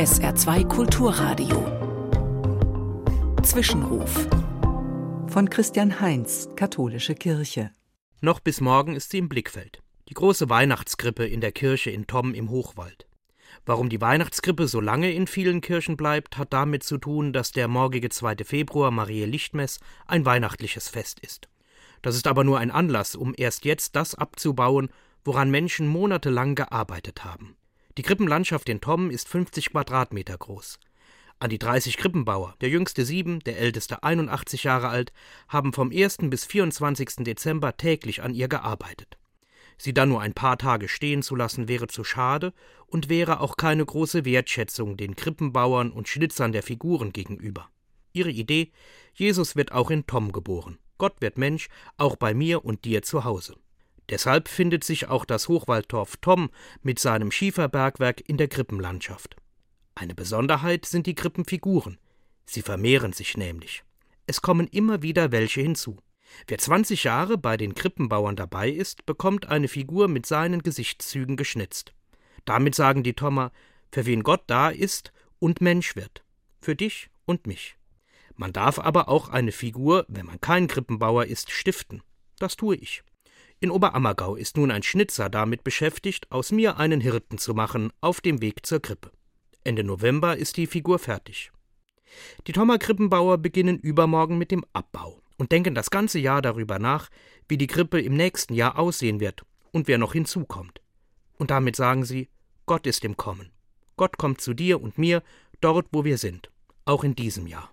SR2 Kulturradio. Zwischenruf. Von Christian Heinz, Katholische Kirche. Noch bis morgen ist sie im Blickfeld. Die große Weihnachtskrippe in der Kirche in Tomm im Hochwald. Warum die Weihnachtskrippe so lange in vielen Kirchen bleibt, hat damit zu tun, dass der morgige 2. Februar Marie Lichtmess ein weihnachtliches Fest ist. Das ist aber nur ein Anlass, um erst jetzt das abzubauen, woran Menschen monatelang gearbeitet haben. Die Krippenlandschaft in Tomm ist 50 Quadratmeter groß. An die 30 Krippenbauer, der jüngste sieben, der älteste 81 Jahre alt, haben vom 1. bis 24. Dezember täglich an ihr gearbeitet. Sie dann nur ein paar Tage stehen zu lassen, wäre zu schade und wäre auch keine große Wertschätzung den Krippenbauern und Schnitzern der Figuren gegenüber. Ihre Idee: Jesus wird auch in Tom geboren. Gott wird Mensch, auch bei mir und dir zu Hause. Deshalb findet sich auch das Hochwaldtorf Tom mit seinem Schieferbergwerk in der Krippenlandschaft. Eine Besonderheit sind die Krippenfiguren. Sie vermehren sich nämlich. Es kommen immer wieder welche hinzu. Wer 20 Jahre bei den Krippenbauern dabei ist, bekommt eine Figur mit seinen Gesichtszügen geschnitzt. Damit sagen die Tommer, für wen Gott da ist und Mensch wird. Für dich und mich. Man darf aber auch eine Figur, wenn man kein Krippenbauer ist, stiften. Das tue ich. In Oberammergau ist nun ein Schnitzer damit beschäftigt, aus mir einen Hirten zu machen auf dem Weg zur Krippe. Ende November ist die Figur fertig. Die Tommer Krippenbauer beginnen übermorgen mit dem Abbau und denken das ganze Jahr darüber nach, wie die Krippe im nächsten Jahr aussehen wird und wer noch hinzukommt. Und damit sagen sie, Gott ist im Kommen. Gott kommt zu dir und mir, dort wo wir sind, auch in diesem Jahr.